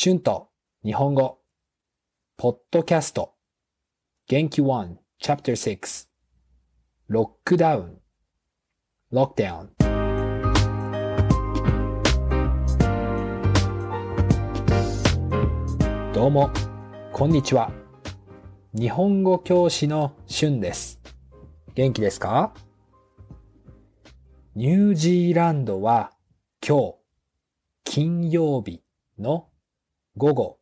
春と日本語。ポッドキャスト。元気1 Chapter 6ロックダウン。Lockdown どうも。こんにちは。日本語教師の春です。元気ですか？ニュージーランドは今日金曜日の午後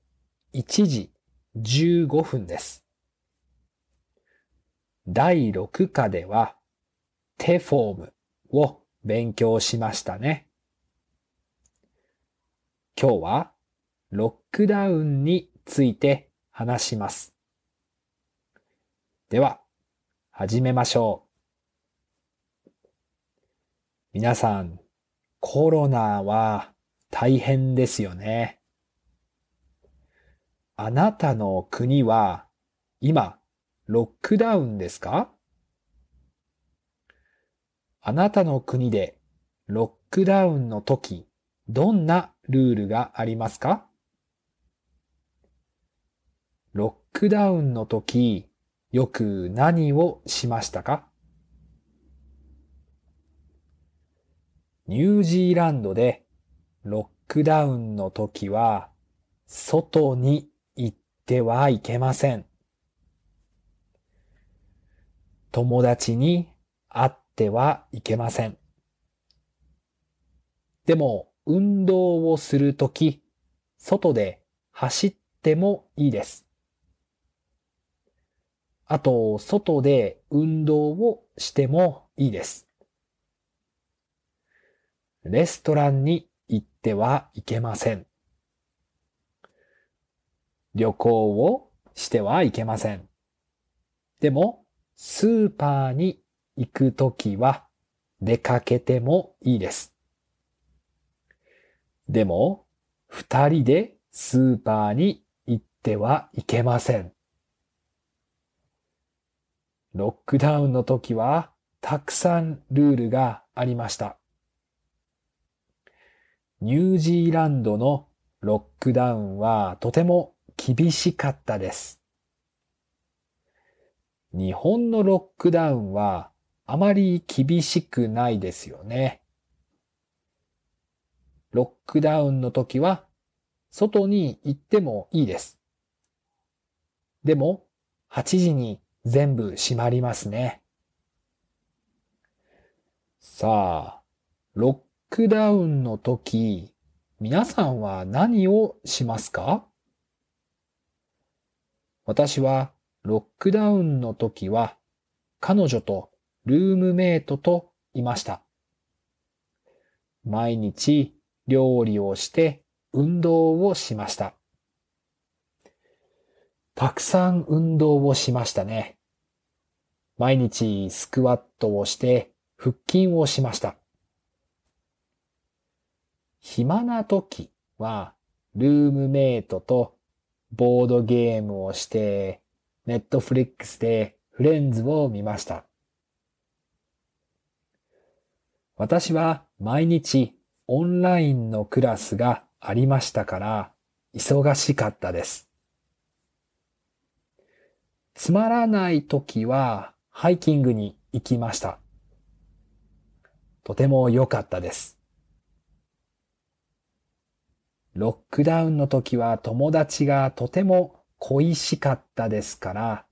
1時15分です。第6課ではテフォームを勉強しましたね。今日はロックダウンについて話します。では、始めましょう。皆さん、コロナは大変ですよね。あなたの国は今ロックダウンですか？あなたの国でロックダウンの時どんなルールがありますか？ロックダウンの時よく何をしましたか？ニュージーランドでロックダウンの時は外にてはいけません。友達に会ってはいけません。でも、運動をするとき、外で走ってもいいです。あと、外で運動をしてもいいです。レストランに行ってはいけません。旅行をしてはいけません。でも、スーパーに行くときは出かけてもいいです。でも、二人でスーパーに行ってはいけません。ロックダウンの時はたくさんルールがありました。ニュージーランドのロックダウンはとても厳しかったです。日本のロックダウンはあまり厳しくないですよね。ロックダウンの時は外に行ってもいいです。でも8時に全部閉まりますね。さあ、ロックダウンの時、皆さんは何をしますか？私はロックダウンの時は彼女とルームメイトといました。毎日料理をして運動をしました。たくさん運動をしましたね。毎日スクワットをして腹筋をしました。暇な時はルームメイトとボードゲームをして、ネットフリックスでフレンズを見ました。私は毎日オンラインのクラスがありましたから忙しかったです。つまらない時はハイキングに行きました。とても良かったです。ロックダウンの時は友達がとても恋しかったですから、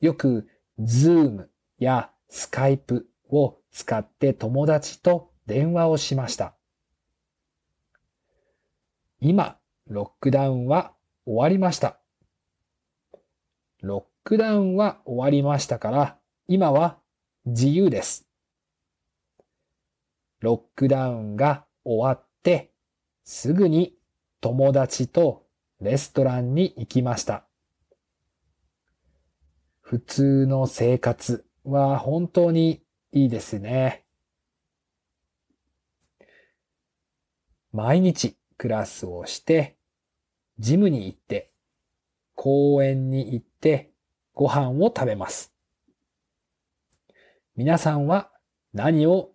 よくズームやスカイプを使って友達と電話をしました。今、ロックダウンは終わりました。ロックダウンは終わりましたから、今は自由です。ロックダウンが終わってすぐに友達とレストランに行きました。普通の生活は本当にいいですね。毎日クラスをして、ジムに行って、公園に行ってご飯を食べます。皆さんは何を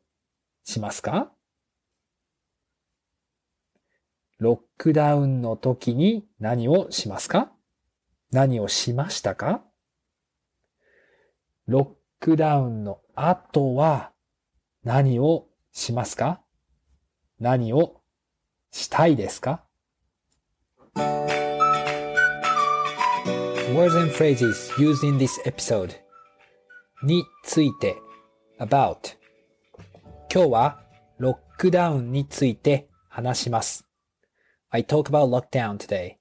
しますか？ロックダウンの時に何をしますか？何をしましたか？ロックダウンの後は何をしますか？何をしたいですか？Words and phrases used in this episode について about 今日はロックダウンについて話します。I talk about lockdown today.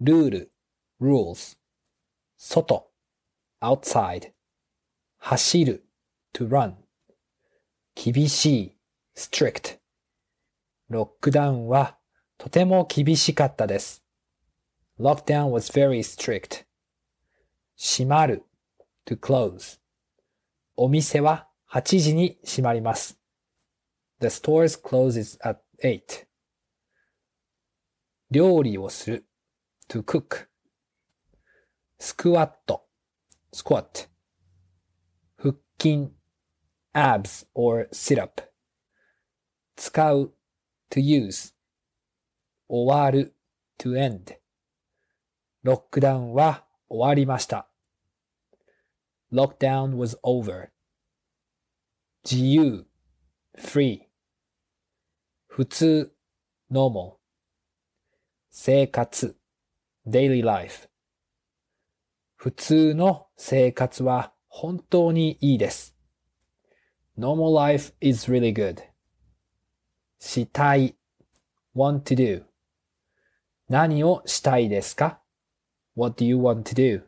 ルール rules 外 outside 走る to run 厳しい strict ロックダウンはとても厳しかったです。Lockdown was very strict. 閉まる to close お店は8時に閉まります。The stores closes at 8. 料理をする to cook スクワット squat 腹筋 abs or sit up 使う to use 終わる to end ロックダウンは終わりました Lockdown was over 自由 free 普通 normal 生活 daily life 普通の生活は本当にいいです。normal life is really good したい want to do 何をしたいですか ?What do you want to do?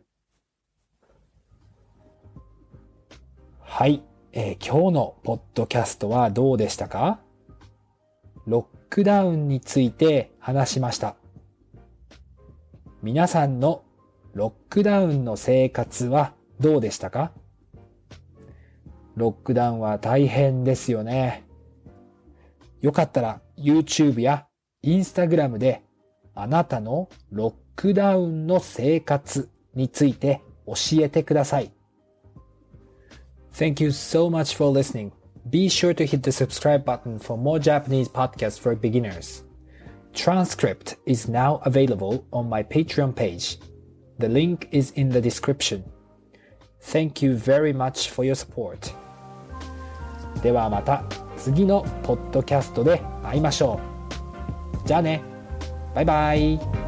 はい、えー、今日のポッドキャストはどうでしたか？ロックダウンについて話しました。皆さんのロックダウンの生活はどうでしたかロックダウンは大変ですよね。よかったら YouTube や Instagram であなたのロックダウンの生活について教えてください。Thank you so much for listening. Be sure to hit the subscribe button for more Japanese podcasts for beginners. Transcript is now available on my Patreon page. The link is in the description. Thank you very much for your support. ではまた次のポッドキャストで会いましょう。じゃあね。バイバイ。